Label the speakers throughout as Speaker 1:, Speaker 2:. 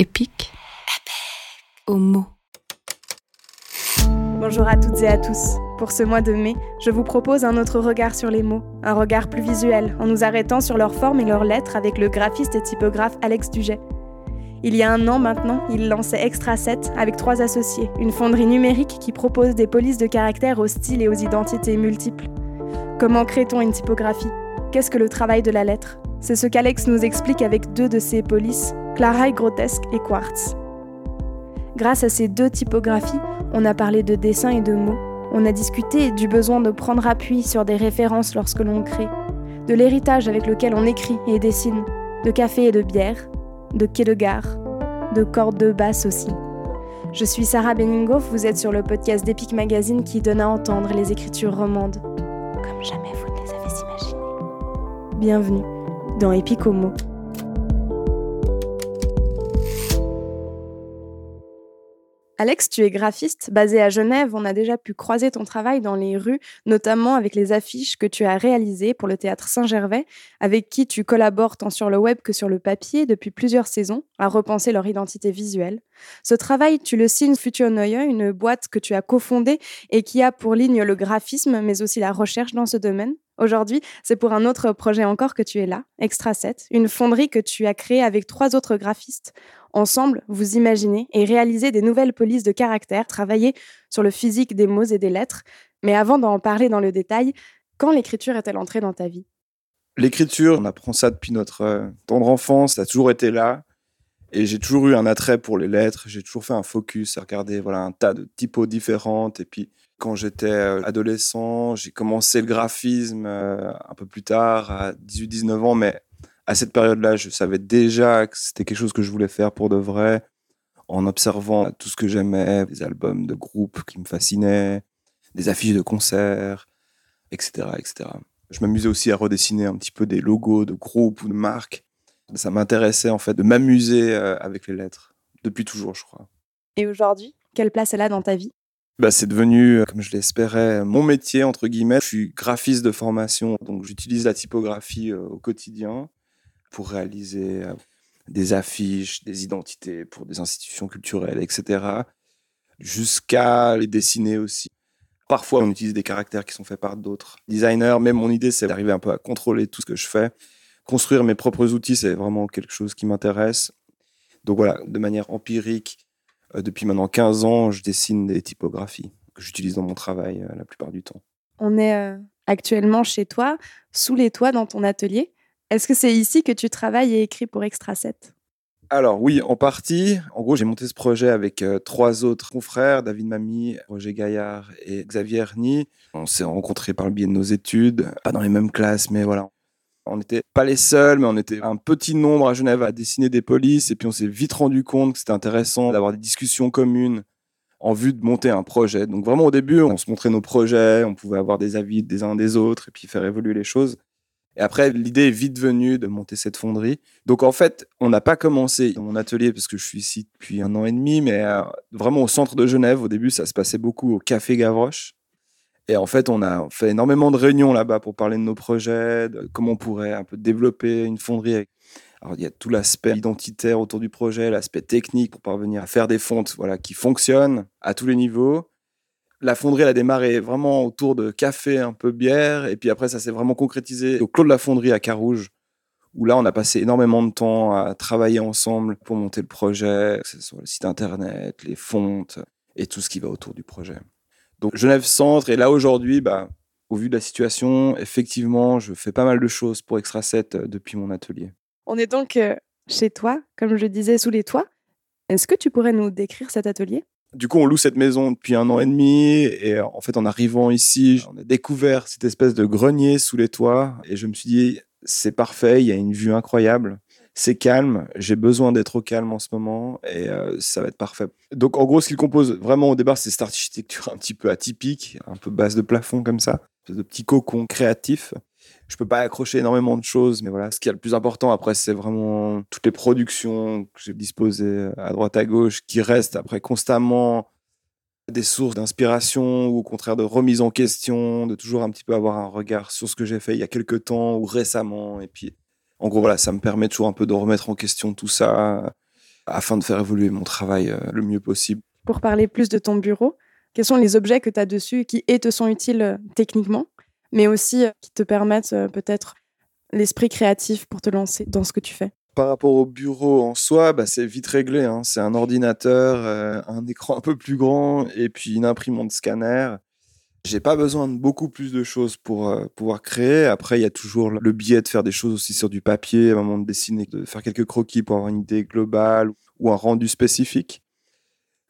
Speaker 1: Épique. Au mot.
Speaker 2: Bonjour à toutes et à tous. Pour ce mois de mai, je vous propose un autre regard sur les mots, un regard plus visuel, en nous arrêtant sur leur forme et leurs lettres avec le graphiste et typographe Alex Duget. Il y a un an maintenant, il lançait Extra 7 avec trois associés, une fonderie numérique qui propose des polices de caractères aux styles et aux identités multiples. Comment crée-t-on une typographie? Qu'est-ce que le travail de la lettre? C'est ce qu'Alex nous explique avec deux de ses polices, Claraille Grotesque et Quartz. Grâce à ces deux typographies, on a parlé de dessin et de mots. On a discuté du besoin de prendre appui sur des références lorsque l'on crée, de l'héritage avec lequel on écrit et dessine, de café et de bière, de quai de gare, de cordes de basse aussi. Je suis Sarah Benningoff, vous êtes sur le podcast d'Epic Magazine qui donne à entendre les écritures romandes, comme jamais vous ne les avez imaginées. Bienvenue dans Epic Homo. Alex, tu es graphiste basé à Genève. On a déjà pu croiser ton travail dans les rues, notamment avec les affiches que tu as réalisées pour le théâtre Saint-Gervais, avec qui tu collabores tant sur le web que sur le papier depuis plusieurs saisons à repenser leur identité visuelle. Ce travail, tu le signes Future Neue, une boîte que tu as cofondée et qui a pour ligne le graphisme, mais aussi la recherche dans ce domaine. Aujourd'hui, c'est pour un autre projet encore que tu es là, Extra 7, une fonderie que tu as créée avec trois autres graphistes. Ensemble, vous imaginez et réalisez des nouvelles polices de caractère, travaillez sur le physique des mots et des lettres. Mais avant d'en parler dans le détail, quand l'écriture est-elle entrée dans ta vie?
Speaker 3: L'écriture, on apprend ça depuis notre euh, tendre enfance, ça a toujours été là. Et j'ai toujours eu un attrait pour les lettres, j'ai toujours fait un focus à regarder voilà, un tas de typos différentes. Et puis, quand j'étais euh, adolescent, j'ai commencé le graphisme euh, un peu plus tard, à 18-19 ans, mais à cette période-là, je savais déjà que c'était quelque chose que je voulais faire pour de vrai, en observant tout ce que j'aimais, des albums de groupes qui me fascinaient, des affiches de concerts, etc., etc. Je m'amusais aussi à redessiner un petit peu des logos de groupes ou de marques. Ça m'intéressait en fait de m'amuser euh, avec les lettres, depuis toujours, je crois.
Speaker 2: Et aujourd'hui, quelle place elle a dans ta vie?
Speaker 3: Bah, c'est devenu, euh, comme je l'espérais, mon métier, entre guillemets. Je suis graphiste de formation, donc j'utilise la typographie euh, au quotidien pour réaliser euh, des affiches, des identités pour des institutions culturelles, etc. Jusqu'à les dessiner aussi. Parfois, on utilise des caractères qui sont faits par d'autres designers, mais mon idée, c'est d'arriver un peu à contrôler tout ce que je fais. Construire mes propres outils, c'est vraiment quelque chose qui m'intéresse. Donc voilà, de manière empirique, depuis maintenant 15 ans, je dessine des typographies que j'utilise dans mon travail euh, la plupart du temps.
Speaker 2: On est actuellement chez toi, sous les toits dans ton atelier. Est-ce que c'est ici que tu travailles et écris pour Extra 7
Speaker 3: alors oui, en partie. En gros, j'ai monté ce projet avec euh, trois autres confrères, David Mami, Roger Gaillard et Xavier Erny. On s'est rencontrés par le biais de nos études, pas dans les mêmes classes, mais voilà. On n'était pas les seuls, mais on était un petit nombre à Genève à dessiner des polices. Et puis on s'est vite rendu compte que c'était intéressant d'avoir des discussions communes en vue de monter un projet. Donc vraiment au début, on se montrait nos projets, on pouvait avoir des avis des uns des autres et puis faire évoluer les choses. Et après, l'idée est vite venue de monter cette fonderie. Donc en fait, on n'a pas commencé dans mon atelier parce que je suis ici depuis un an et demi, mais euh, vraiment au centre de Genève. Au début, ça se passait beaucoup au Café Gavroche. Et en fait, on a fait énormément de réunions là-bas pour parler de nos projets, de comment on pourrait un peu développer une fonderie. Alors, il y a tout l'aspect identitaire autour du projet, l'aspect technique pour parvenir à faire des fontes voilà, qui fonctionnent à tous les niveaux la fonderie, elle a démarré vraiment autour de café, un peu bière. Et puis après, ça s'est vraiment concrétisé au Clos de la Fonderie à Carouge, où là, on a passé énormément de temps à travailler ensemble pour monter le projet, que ce soit le site internet, les fontes et tout ce qui va autour du projet. Donc, Genève Centre. Et là, aujourd'hui, bah, au vu de la situation, effectivement, je fais pas mal de choses pour Extra 7 euh, depuis mon atelier.
Speaker 2: On est donc euh, chez toi, comme je disais, sous les toits. Est-ce que tu pourrais nous décrire cet atelier?
Speaker 3: Du coup, on loue cette maison depuis un an et demi. Et euh, en fait, en arrivant ici, on a découvert cette espèce de grenier sous les toits. Et je me suis dit, c'est parfait, il y a une vue incroyable. C'est calme, j'ai besoin d'être au calme en ce moment et euh, ça va être parfait. Donc en gros, ce qu'il compose vraiment au départ, c'est cette architecture un petit peu atypique, un peu basse de plafond comme ça, de petits cocons créatifs je peux pas accrocher énormément de choses, mais voilà, ce qui est le plus important après, c'est vraiment toutes les productions que j'ai disposées à droite à gauche, qui restent après constamment des sources d'inspiration ou au contraire de remise en question, de toujours un petit peu avoir un regard sur ce que j'ai fait il y a quelques temps ou récemment. Et puis, en gros, voilà, ça me permet toujours un peu de remettre en question tout ça. afin de faire évoluer mon travail le mieux possible.
Speaker 2: Pour parler plus de ton bureau, quels sont les objets que tu as dessus qui et te sont utiles techniquement, mais aussi qui te permettent peut-être l'esprit créatif pour te lancer dans ce que tu fais?
Speaker 3: Par rapport au bureau en soi, bah, c'est vite réglé. Hein. C'est un ordinateur, euh, un écran un peu plus grand et puis une imprimante scanner. J'ai pas besoin de beaucoup plus de choses pour euh, pouvoir créer. Après, il y a toujours le biais de faire des choses aussi sur du papier, à un moment de dessiner, de faire quelques croquis pour avoir une idée globale ou un rendu spécifique.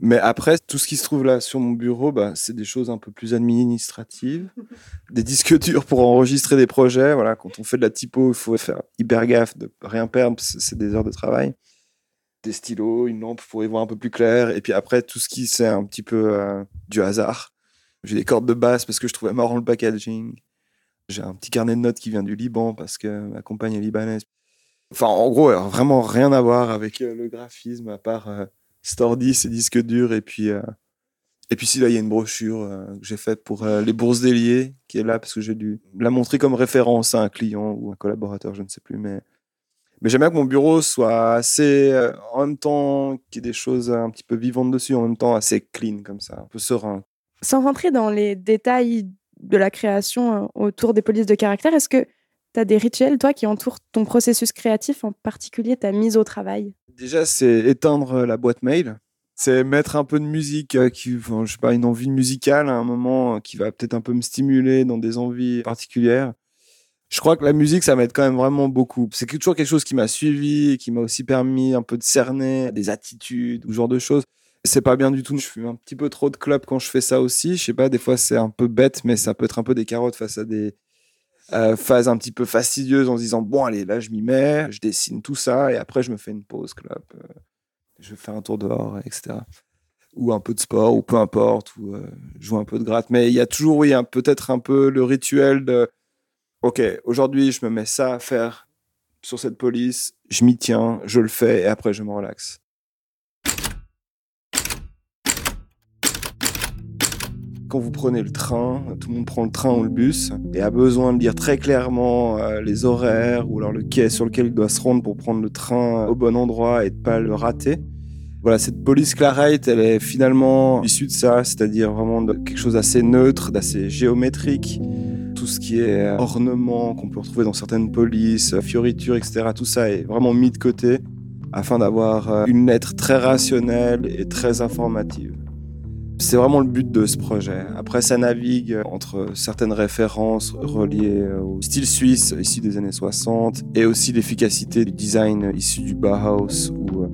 Speaker 3: Mais après, tout ce qui se trouve là sur mon bureau, bah, c'est des choses un peu plus administratives. Des disques durs pour enregistrer des projets. Voilà, quand on fait de la typo, il faut faire hyper gaffe de rien perdre, c'est des heures de travail. Des stylos, une lampe pour y voir un peu plus clair. Et puis après, tout ce qui c'est un petit peu euh, du hasard. J'ai des cordes de basse parce que je trouvais marrant le packaging. J'ai un petit carnet de notes qui vient du Liban parce que ma compagne est libanaise. Enfin, en gros, vraiment rien à voir avec euh, le graphisme à part euh, Stordy, c'est disque dur. Et puis, euh, et puis si là, il y a une brochure euh, que j'ai faite pour les bourses déliées, qui est là parce que j'ai dû la montrer comme référence à un client ou un collaborateur, je ne sais plus. Mais, mais j'aime bien que mon bureau soit assez, en même temps, qu'il y ait des choses un petit peu vivantes dessus, en même temps assez clean comme ça, un peu serein.
Speaker 2: Sans rentrer dans les détails de la création autour des polices de caractère, est-ce que tu as des rituels, toi, qui entourent ton processus créatif, en particulier ta mise au travail?
Speaker 3: Déjà, c'est éteindre la boîte mail. C'est mettre un peu de musique, euh, qui, je sais pas, une envie musicale à un moment euh, qui va peut-être un peu me stimuler dans des envies particulières. Je crois que la musique, ça m'aide quand même vraiment beaucoup. C'est toujours quelque chose qui m'a suivi et qui m'a aussi permis un peu de cerner des attitudes ou ce genre de choses. C'est pas bien du tout. Je fume un petit peu trop de club quand je fais ça aussi. Je sais pas, des fois c'est un peu bête, mais ça peut être un peu des carottes face à des, euh, phase un petit peu fastidieuse en se disant bon allez là je m'y mets, je dessine tout ça et après je me fais une pause club, euh, je fais un tour dehors etc. Ou un peu de sport ou peu importe ou euh, jouer un peu de gratte. Mais il y a toujours oui peut-être un peu le rituel de ok aujourd'hui je me mets ça à faire sur cette police, je m'y tiens, je le fais et après je me relaxe. Quand vous prenez le train, tout le monde prend le train ou le bus et a besoin de dire très clairement euh, les horaires ou alors le quai sur lequel il doit se rendre pour prendre le train au bon endroit et de pas le rater. Voilà, cette police Clarite, elle est finalement issue de ça, c'est-à-dire vraiment quelque chose d'assez neutre, d'assez géométrique. Tout ce qui est ornement qu'on peut retrouver dans certaines polices, fioritures, etc., tout ça est vraiment mis de côté afin d'avoir euh, une lettre très rationnelle et très informative. C'est vraiment le but de ce projet. Après, ça navigue entre certaines références reliées au style suisse ici des années 60 et aussi l'efficacité du design issu du Bauhaus où euh,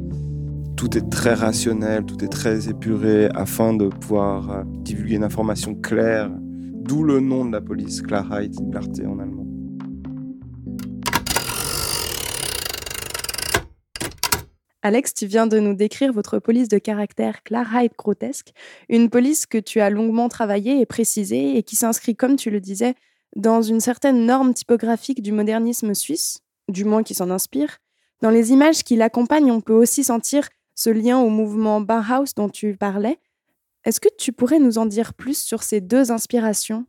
Speaker 3: tout est très rationnel, tout est très épuré afin de pouvoir euh, divulguer une information claire, d'où le nom de la police, Klarheit, clarté en allemand.
Speaker 2: Alex, tu viens de nous décrire votre police de caractère Klarheit grotesque, une police que tu as longuement travaillée et précisée et qui s'inscrit, comme tu le disais, dans une certaine norme typographique du modernisme suisse, du moins qui s'en inspire. Dans les images qui l'accompagnent, on peut aussi sentir ce lien au mouvement Bauhaus dont tu parlais. Est-ce que tu pourrais nous en dire plus sur ces deux inspirations?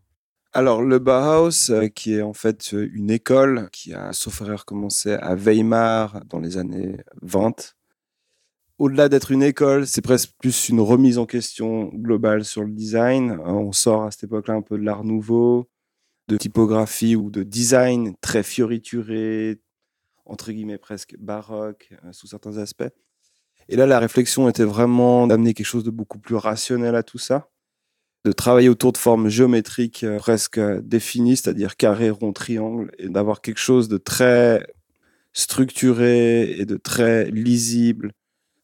Speaker 3: Alors, le Bauhaus, euh, qui est en fait une école qui a, sauf erreur, commencé à Weimar dans les années 20, au-delà d'être une école, c'est presque plus une remise en question globale sur le design. Euh, on sort à cette époque-là un peu de l'art nouveau, de typographie ou de design très fiorituré, entre guillemets presque baroque euh, sous certains aspects. Et là, la réflexion était vraiment d'amener quelque chose de beaucoup plus rationnel à tout ça, de travailler autour de formes géométriques euh, presque définies, c'est-à-dire carré, rond, triangle, et d'avoir quelque chose de très structuré et de très lisible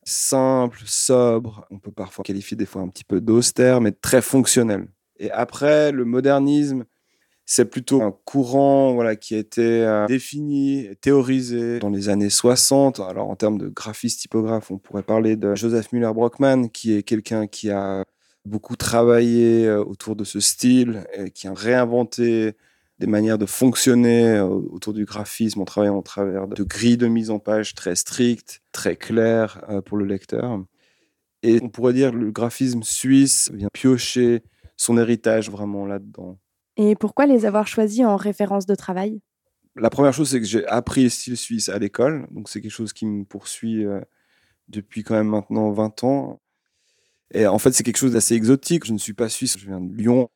Speaker 3: simple, sobre, on peut parfois qualifier des fois un petit peu d'austère, mais très fonctionnel. Et après, le modernisme, c'est plutôt un courant voilà, qui a été euh, défini, théorisé dans les années 60. Alors en termes de graphiste typographe, on pourrait parler de Joseph Müller-Brockman, qui est quelqu'un qui a beaucoup travaillé euh, autour de ce style, et qui a réinventé des manières de fonctionner euh, autour du graphisme en travaillant au travers de grilles de mise en page très strictes, très claires euh, pour le lecteur. Et on pourrait dire que le graphisme suisse vient piocher son héritage vraiment là-dedans.
Speaker 2: Et pourquoi les avoir choisis en référence de travail?
Speaker 3: La première chose, c'est que j'ai appris le style suisse à l'école, donc c'est quelque chose qui me poursuit euh, depuis quand même maintenant 20 ans. Et en fait, c'est quelque chose d'assez exotique. Je ne suis pas suisse, je viens de Lyon.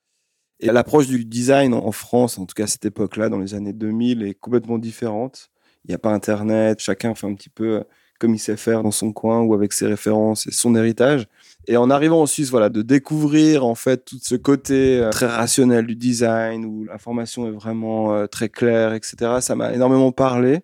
Speaker 3: Et l'approche du design en France, en tout cas à cette époque-là, dans les années 2000, est complètement différente. Il n'y a pas Internet, chacun fait un petit peu comme il sait faire dans son coin ou avec ses références et son héritage. Et en arrivant en Suisse, voilà, de découvrir en fait tout ce côté euh, très rationnel du design où l'information est vraiment euh, très claire, etc. Ça m'a énormément parlé.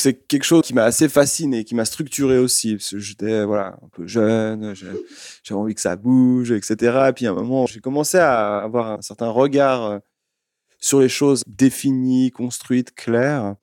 Speaker 3: C'est quelque chose qui m'a assez fasciné, qui m'a structuré aussi, parce que j'étais voilà un peu jeune, j'avais envie que ça bouge, etc. Et puis à un moment, j'ai commencé à avoir un certain regard euh, sur les choses définies, construites, claires.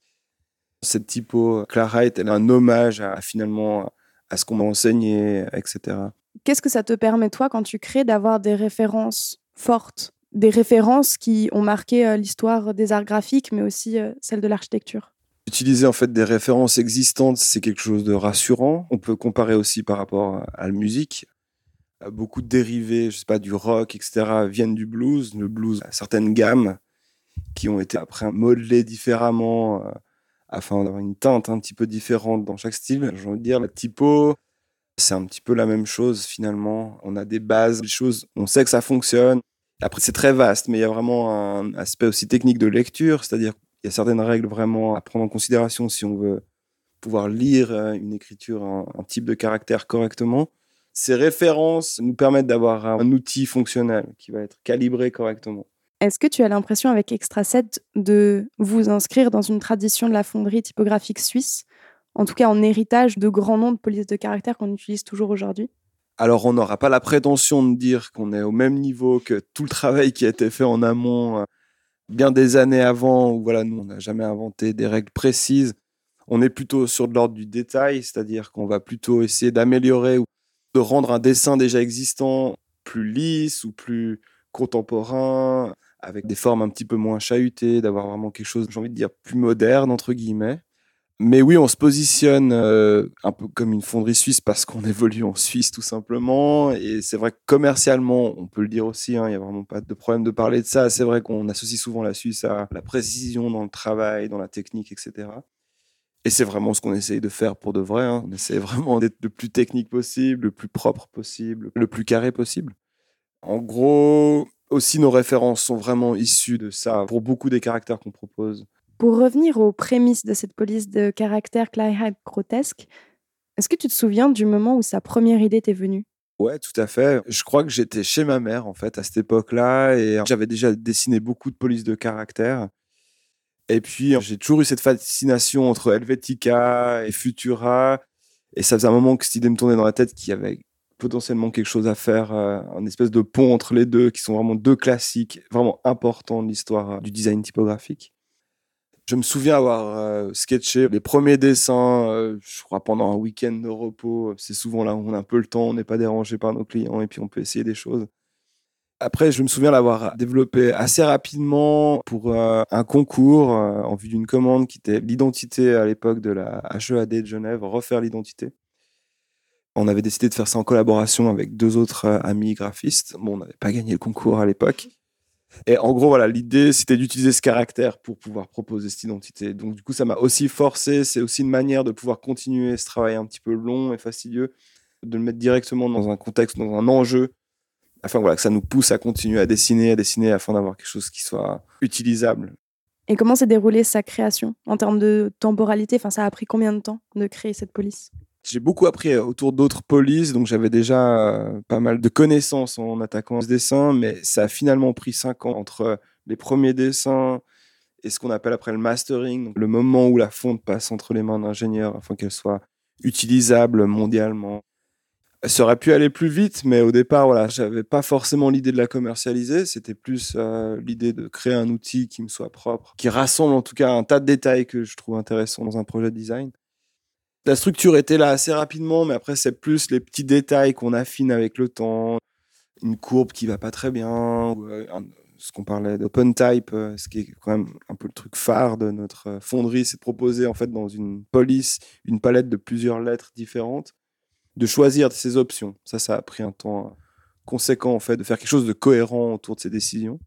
Speaker 3: Cette typo Clara est un hommage à, finalement à ce qu'on m'a enseigné, etc.
Speaker 2: Qu'est-ce que ça te permet, toi, quand tu crées, d'avoir des références fortes? Des références qui ont marqué euh, l'histoire des arts graphiques, mais aussi euh, celle de l'architecture?
Speaker 3: Utiliser en fait des références existantes, c'est quelque chose de rassurant. On peut comparer aussi par rapport à la musique. Beaucoup de dérivés, je sais pas, du rock, etc., viennent du blues. Le blues a certaines gammes qui ont été après modelées différemment euh, afin d'avoir une teinte un petit peu différente dans chaque style. J'ai envie de dire, la typo, c'est un petit peu la même chose finalement. On a des bases, des choses, on sait que ça fonctionne. Après, c'est très vaste, mais il y a vraiment un aspect aussi technique de lecture, c'est-à-dire qu'il y a certaines règles vraiment à prendre en considération si on veut pouvoir lire euh, une écriture, un, type de caractère correctement. Ces références nous permettent d'avoir un outil fonctionnel qui va être calibré correctement.
Speaker 2: Est-ce que tu as l'impression avec Extra 7 de vous inscrire dans une tradition de la fonderie typographique suisse, en tout cas en héritage de grands noms de polices de caractère qu'on utilise toujours aujourd'hui?
Speaker 3: Alors, on n'aura pas la prétention de dire qu'on est au même niveau que tout le travail qui a été fait en amont euh, bien des années avant, où voilà, nous, on n'a jamais inventé des règles précises. On est plutôt sur de l'ordre du détail, c'est-à-dire qu'on va plutôt essayer d'améliorer ou de rendre un dessin déjà existant plus lisse ou plus contemporain, avec des formes un petit peu moins chahutées, d'avoir vraiment quelque chose, j'ai envie de dire, plus moderne, entre guillemets. Mais oui, on se positionne euh, un peu comme une fonderie suisse parce qu'on évolue en Suisse tout simplement. Et c'est vrai que commercialement, on peut le dire aussi, hein, il n'y a vraiment pas de problème de parler de ça. C'est vrai qu'on associe souvent la Suisse à la précision dans le travail, dans la technique, etc. Et c'est vraiment ce qu'on essaye de faire pour de vrai. Hein. On essaie vraiment d'être le plus technique possible, le plus propre possible, le plus carré possible. En gros, aussi nos références sont vraiment issues de ça pour beaucoup des caractères qu'on propose.
Speaker 2: Pour revenir aux prémices de cette police de caractère Clyde grotesque, est-ce que tu te souviens du moment où sa première idée t'est venue?
Speaker 3: Ouais, tout à fait. Je crois que j'étais chez ma mère en fait à cette époque-là et j'avais déjà dessiné beaucoup de polices de caractère. Et puis j'ai toujours eu cette fascination entre Helvetica et Futura et ça faisait un moment que cette idée me tournait dans la tête qu'il y avait potentiellement quelque chose à faire, euh, un espèce de pont entre les deux, qui sont vraiment deux classiques vraiment importants de l'histoire euh, du design typographique. Je me souviens avoir euh, sketché les premiers dessins, je crois, pendant un week-end de repos. C'est souvent là où on a un peu le temps, on n'est pas dérangé par nos clients et puis on peut essayer des choses. Après, je me souviens l'avoir développé assez rapidement pour un concours en vue d'une commande qui était l'identité à l'époque de la HEAD de Genève, refaire l'identité. On avait décidé de faire ça en collaboration avec deux autres euh, amis graphistes. Bon, on n'avait pas gagné le concours à l'époque. Et en gros, voilà, l'idée, c'était d'utiliser ce caractère pour pouvoir proposer cette identité. Donc, du coup, ça m'a aussi forcé. C'est aussi une manière de pouvoir continuer ce travail un petit peu long et fastidieux, de le mettre directement dans un contexte, dans un enjeu, afin voilà, que ça nous pousse à continuer à dessiner, à dessiner, afin d'avoir quelque chose qui soit utilisable.
Speaker 2: Et comment s'est déroulée sa création en termes de temporalité? Enfin, ça a pris combien de temps de créer cette police?
Speaker 3: J'ai beaucoup appris euh, autour d'autres polices, donc j'avais déjà euh, pas mal de connaissances en attaquant ce dessin, mais ça a finalement pris cinq ans entre les premiers dessins et ce qu'on appelle après le mastering, le moment où la fonte passe entre les mains d'ingénieurs afin qu'elle soit utilisable mondialement. Ça aurait pu aller plus vite, mais au départ, voilà, j'avais pas forcément l'idée de la commercialiser. C'était plus euh, l'idée de créer un outil qui me soit propre, qui rassemble en tout cas un tas de détails que je trouve intéressants dans un projet de design la structure était là assez rapidement, mais après, c'est plus les petits détails qu'on affine avec le temps. Une courbe qui va pas très bien, euh, ce qu'on parlait d'open type, euh, ce qui est quand même un peu le truc phare de notre euh, fonderie, c'est de proposer en fait dans une police une palette de plusieurs lettres différentes, de choisir ces options. Ça, ça a pris un temps conséquent en fait de faire quelque chose de cohérent autour de ces décisions.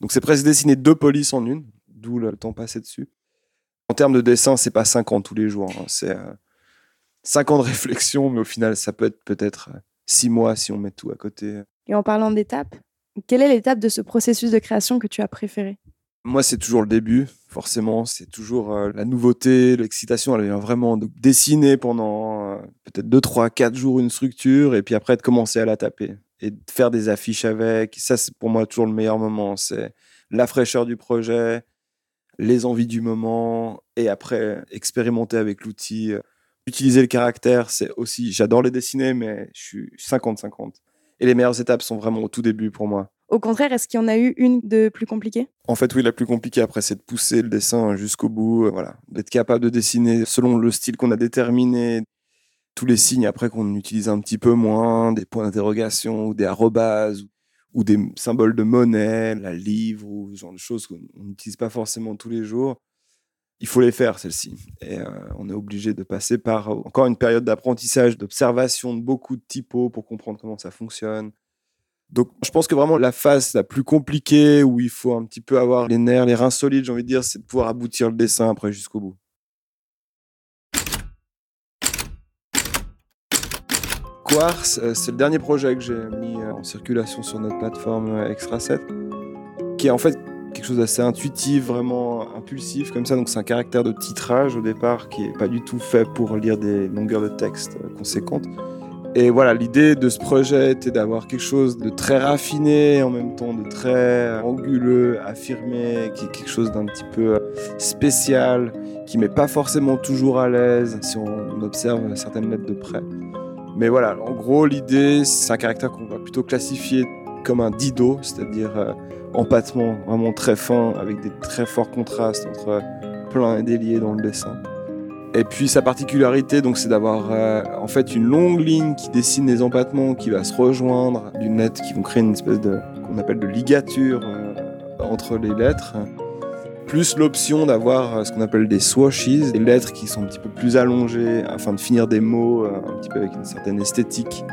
Speaker 3: Donc c'est presque dessiner deux polices en une, d'où le temps passé dessus. En termes de dessin, c'est pas 5 ans tous les jours. Hein. C'est cinq ans de réflexion, mais au final, ça peut être peut-être six mois si on met tout à côté.
Speaker 2: Et en parlant d'étapes, quelle est l'étape de ce processus de création que tu as préféré?
Speaker 3: Moi, c'est toujours le début, forcément. C'est toujours euh, la nouveauté, l'excitation. Elle vient vraiment de dessiner pendant euh, peut-être 2, 3, 4 jours une structure et puis après de commencer à la taper et de faire des affiches avec. Ça, c'est pour moi toujours le meilleur moment. C'est la fraîcheur du projet, les envies du moment et après expérimenter avec l'outil. Utiliser le caractère, c'est aussi, j'adore les dessiner, mais je suis 50-50. Et les meilleures étapes sont vraiment au tout début pour moi.
Speaker 2: Au contraire, est-ce qu'il y en a eu une de plus compliquée?
Speaker 3: En fait, oui, la plus compliquée après, c'est de pousser le dessin jusqu'au bout, euh, voilà, d'être capable de dessiner selon le style qu'on a déterminé, tous les signes après qu'on utilise un petit peu moins, des points d'interrogation ou des arrobases ou des symboles de monnaie, la livre ou ce genre de choses qu'on n'utilise pas forcément tous les jours. Il faut les faire, celles-ci. Et euh, on est obligé de passer par euh, encore une période d'apprentissage, d'observation de beaucoup de typos pour comprendre comment ça fonctionne. Donc, je pense que vraiment la phase la plus compliquée où il faut un petit peu avoir les nerfs, les reins solides, j'ai envie de dire, c'est de pouvoir aboutir le dessin après jusqu'au bout. Quartz, euh, c'est le dernier projet que j'ai mis en circulation sur notre plateforme Extra 7, qui est en fait quelque chose d'assez intuitif, vraiment impulsif comme ça. Donc c'est un caractère de titrage au départ qui est pas du tout fait pour lire des longueurs de texte conséquentes. Et voilà, l'idée de ce projet était d'avoir quelque chose de très raffiné, en même temps de très anguleux, affirmé, qui est quelque chose d'un petit peu spécial, qui met pas forcément toujours à l'aise si on observe certaines lettres de près. Mais voilà, en gros, l'idée, c'est un caractère qu'on va plutôt classifier comme un dido, c'est-à-dire euh, empattement vraiment très fin, avec des très forts contrastes entre plein et délié dans le dessin. Et puis sa particularité, donc, c'est d'avoir euh, en fait une longue ligne qui dessine les empattements, qui va se rejoindre d'une lettre, qui vont créer une espèce de qu'on appelle de ligature euh, entre les lettres. Plus l'option d'avoir euh, ce qu'on appelle des swashes, des lettres qui sont un petit peu plus allongées afin de finir des mots un petit peu avec une certaine esthétique.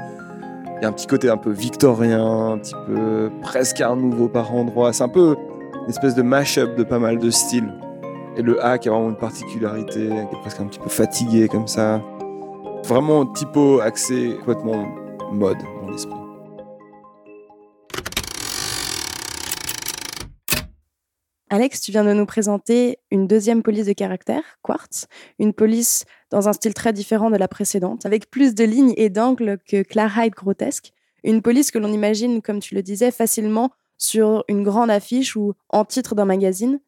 Speaker 3: Il y a un petit côté un peu victorien, un petit peu presque un nouveau par endroit. C'est un peu une espèce de mash-up de pas mal de styles. Et le A qui a vraiment une particularité, qui est presque un petit peu fatigué comme ça. Vraiment typo axé complètement mode dans l'esprit.
Speaker 2: Alex, tu viens de nous présenter une deuxième police de caractère, Quartz, une police dans un style très différent de la précédente, avec plus de lignes et d'angles que Klarheit grotesque, une police que l'on imagine, comme tu le disais, facilement sur une grande affiche ou en titre d'un magazine.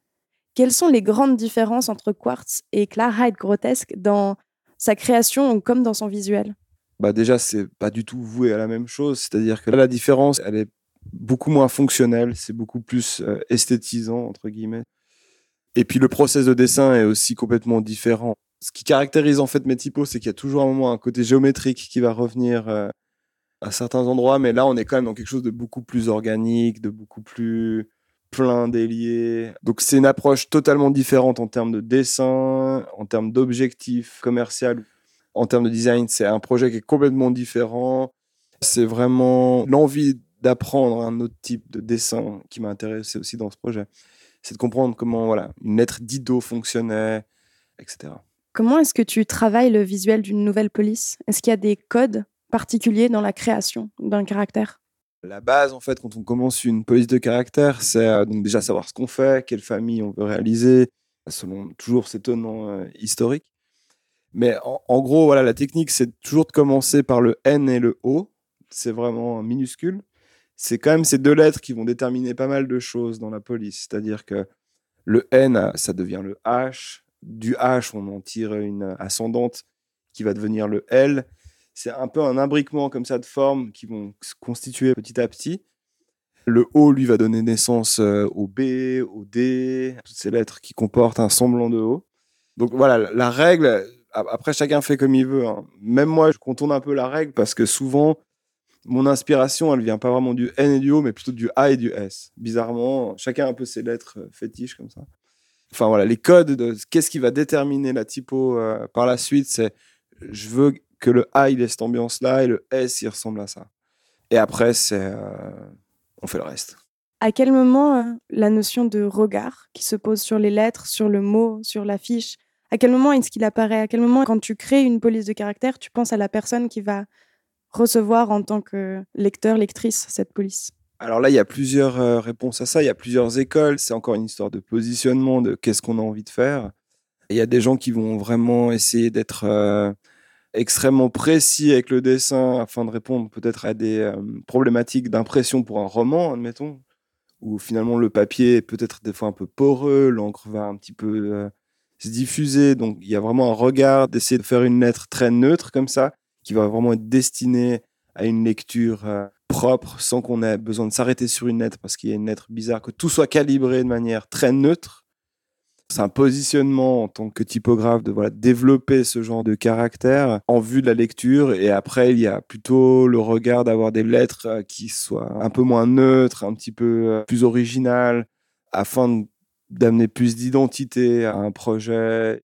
Speaker 2: Quelles sont les grandes différences entre Quartz et Klarheit grotesque dans sa création comme dans son visuel?
Speaker 3: Bah déjà, c'est pas du tout voué à la même chose. C'est-à-dire que la différence, elle est beaucoup moins fonctionnel, c'est beaucoup plus euh, esthétisant, entre guillemets. Et puis le process de dessin est aussi complètement différent. Ce qui caractérise en fait mes typos, c'est qu'il y a toujours un moment un côté géométrique qui va revenir euh, à certains endroits, mais là on est quand même dans quelque chose de beaucoup plus organique, de beaucoup plus plein délié. Donc c'est une approche totalement différente en termes de dessin, en termes d'objectifs commercial, en termes de design. C'est un projet qui est complètement différent. C'est vraiment l'envie d'apprendre un autre type de dessin qui m'a intéressé aussi dans ce projet. C'est de comprendre comment voilà, une lettre d'Ido fonctionnait, etc.
Speaker 2: Comment est-ce que tu travailles le visuel d'une nouvelle police? Est-ce qu'il y a des codes particuliers dans la création d'un caractère?
Speaker 3: La base, en fait, quand on commence une police de caractère, c'est euh, donc déjà savoir ce qu'on fait, quelle famille on veut réaliser, selon toujours ces tenants euh, historiques. Mais en, en, gros, voilà, la technique, c'est toujours de commencer par le N et le O. C'est vraiment minuscule c'est quand même ces deux lettres qui vont déterminer pas mal de choses dans la police. C'est-à-dire que le N, ça devient le H. Du H, on en tire une ascendante qui va devenir le L. C'est un peu un imbriquement comme ça de formes qui vont se constituer petit à petit. Le O, lui, va donner naissance euh, au B, au D, toutes ces lettres qui comportent un semblant de O. Donc voilà, la règle, après chacun fait comme il veut. Hein. Même moi, je contourne un peu la règle parce que souvent, mon inspiration, elle vient pas vraiment du N et du O, mais plutôt du A et du S. Bizarrement, chacun a un peu ses lettres euh, fétiches comme ça. Enfin voilà, les codes de qu'est-ce qui va déterminer la typo euh, par la suite, c'est je veux que le A il ait cette ambiance-là et le S il ressemble à ça. Et après, c'est euh, on fait le reste.
Speaker 2: À quel moment la notion de regard qui se pose sur les lettres, sur le mot, sur l'affiche, À quel moment est-ce qu'il apparaît? À quel moment, quand tu crées une police de caractère, tu penses à la personne qui va recevoir en tant que lecteur, lectrice cette police?
Speaker 3: Alors là, il y a plusieurs euh, réponses à ça, il y a plusieurs écoles, c'est encore une histoire de positionnement, de qu'est-ce qu'on a envie de faire. Il y a des gens qui vont vraiment essayer d'être euh, extrêmement précis avec le dessin afin de répondre peut-être à des euh, problématiques d'impression pour un roman, admettons, où finalement le papier est peut-être des fois un peu poreux, l'encre va un petit peu se diffuser, donc il y a vraiment un regard d'essayer de faire une lettre très neutre comme ça, qui va vraiment être destinée à une lecture propre, sans qu'on ait besoin de s'arrêter sur une lettre parce qu'il y a une lettre bizarre, que tout soit calibré de manière très neutre. C'est un positionnement en tant que typographe de développer ce genre de caractère en vue de la lecture. Et après, il y a plutôt le regard d'avoir des lettres euh, qui soient un peu moins neutres, un petit peu euh, plus originales, afin d'amener plus d'identité à un projet.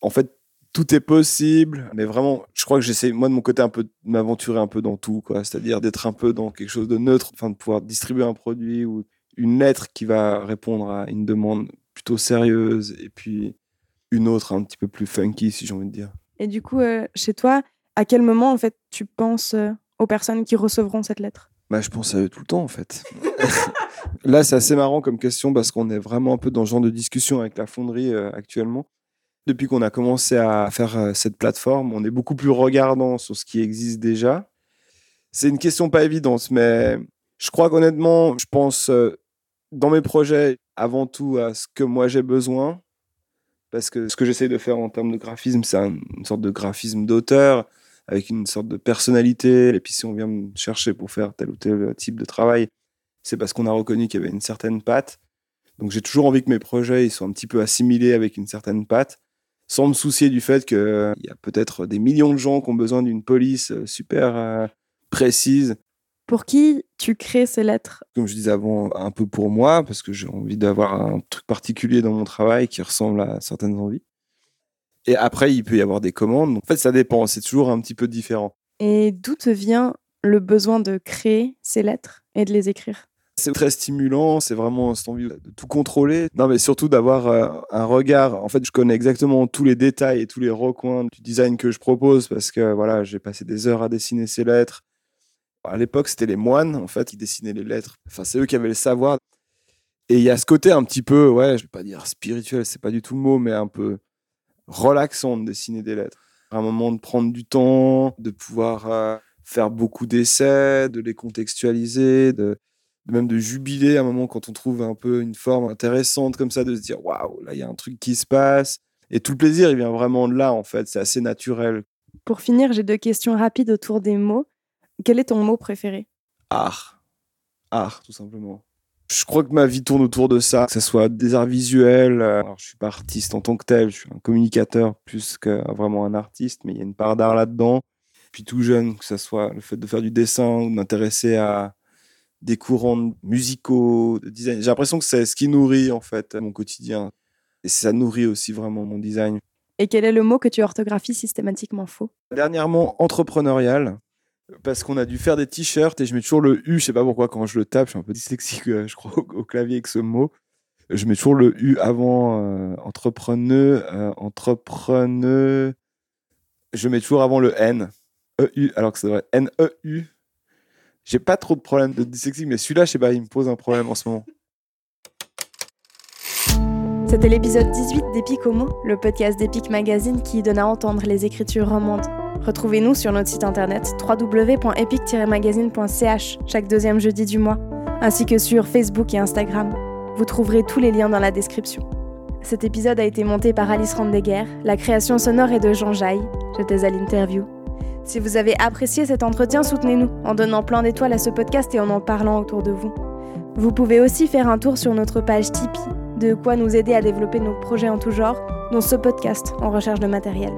Speaker 3: En fait, tout est possible, mais vraiment, je crois que j'essaie, moi, de mon côté, un peu de m'aventurer un peu dans tout, quoi. C'est-à-dire d'être un peu dans quelque chose de neutre, enfin, de pouvoir distribuer un produit ou une lettre qui va répondre à une demande plutôt sérieuse et puis une autre un petit peu plus funky, si j'ai envie de dire.
Speaker 2: Et du coup, euh, chez toi, à quel moment, en fait, tu penses euh, aux personnes qui recevront cette lettre?
Speaker 3: Bah, je pense à eux tout le temps, en fait. Là, c'est assez marrant comme question parce qu'on est vraiment un peu dans ce genre de discussion avec la fonderie euh, actuellement. Depuis qu'on a commencé à faire euh, cette plateforme, on est beaucoup plus regardant sur ce qui existe déjà. C'est une question pas évidente, mais je crois qu'honnêtement, je pense euh, dans mes projets avant tout à ce que moi j'ai besoin. Parce que ce que j'essaie de faire en termes de graphisme, c'est une sorte de graphisme d'auteur avec une sorte de personnalité. Et puis si on vient me chercher pour faire tel ou tel type de travail, c'est parce qu'on a reconnu qu'il y avait une certaine patte. Donc j'ai toujours envie que mes projets soient un petit peu assimilés avec une certaine patte sans me soucier du fait qu'il euh, y a peut-être des millions de gens qui ont besoin d'une police euh, super euh, précise.
Speaker 2: Pour qui tu crées ces lettres?
Speaker 3: Comme je disais avant, un peu pour moi, parce que j'ai envie d'avoir un truc particulier dans mon travail qui ressemble à certaines envies. Et après, il peut y avoir des commandes. En fait, ça dépend, c'est toujours un petit peu différent.
Speaker 2: Et d'où te vient le besoin de créer ces lettres et de les écrire?
Speaker 3: C'est très stimulant, c'est vraiment cette envie de tout contrôler. Non, mais surtout d'avoir euh, un regard. En fait, je connais exactement tous les détails et tous les recoins du design que je propose parce que voilà, j'ai passé des heures à dessiner ces lettres. À l'époque, c'était les moines en fait qui dessinaient les lettres. Enfin, c'est eux qui avaient le savoir. Et il y a ce côté un petit peu, ouais, je vais pas dire spirituel, c'est pas du tout le mot, mais un peu relaxant de dessiner des lettres. Un moment de prendre du temps, de pouvoir euh, faire beaucoup d'essais, de les contextualiser, de même de jubiler à un moment quand on trouve un peu une forme intéressante comme ça, de se dire waouh, là il y a un truc qui se passe. Et tout le plaisir, il vient vraiment de là en fait, c'est assez naturel.
Speaker 2: Pour finir, j'ai deux questions rapides autour des mots. Quel est ton mot préféré?
Speaker 3: Art. Art, tout simplement. Je crois que ma vie tourne autour de ça, que ce soit des arts visuels. Euh, alors, je suis pas artiste en tant que tel, je suis un communicateur plus que vraiment un artiste, mais il y a une part d'art là-dedans. Puis tout jeune, que ce soit le fait de faire du dessin ou de m'intéresser à, des courants musicaux, de design. J'ai l'impression que c'est ce qui nourrit en fait mon quotidien. Et ça nourrit aussi vraiment mon design.
Speaker 2: Et quel est le mot que tu orthographies systématiquement faux?
Speaker 3: Dernièrement, entrepreneurial. Parce qu'on a dû faire des t-shirts et je mets toujours le U, je sais pas pourquoi, quand je le tape, je suis un peu dyslexique, euh, je crois, au, clavier avec ce mot. Je mets toujours le U avant euh, entrepreneur, euh, entrepreneur. Je mets toujours avant le N, E-U, alors que ça devrait N-E-U. J'ai pas trop de problèmes de dyslexie, mais celui-là, je sais pas, il me pose un problème en ce moment.
Speaker 2: C'était l'épisode 18d'Epic Homo, le podcast d'Epic Magazine qui donne à entendre les écritures romandes. Retrouvez-nous sur notre site internet www.epic-magazine.ch chaque deuxième jeudi du mois, ainsi que sur Facebook et Instagram. Vous trouverez tous les liens dans la description. Cet épisode a été monté par Alice Randeguer, la création sonore est de Jean Jaille. J'étais à l'interview. Si vous avez apprécié cet entretien, soutenez-nous en donnant plein d'étoiles à ce podcast et en en parlant autour de vous. Vous pouvez aussi faire un tour sur notre page Tipeee, de quoi nous aider à développer nos projets en tout genre, dont ce podcast en recherche de matériel.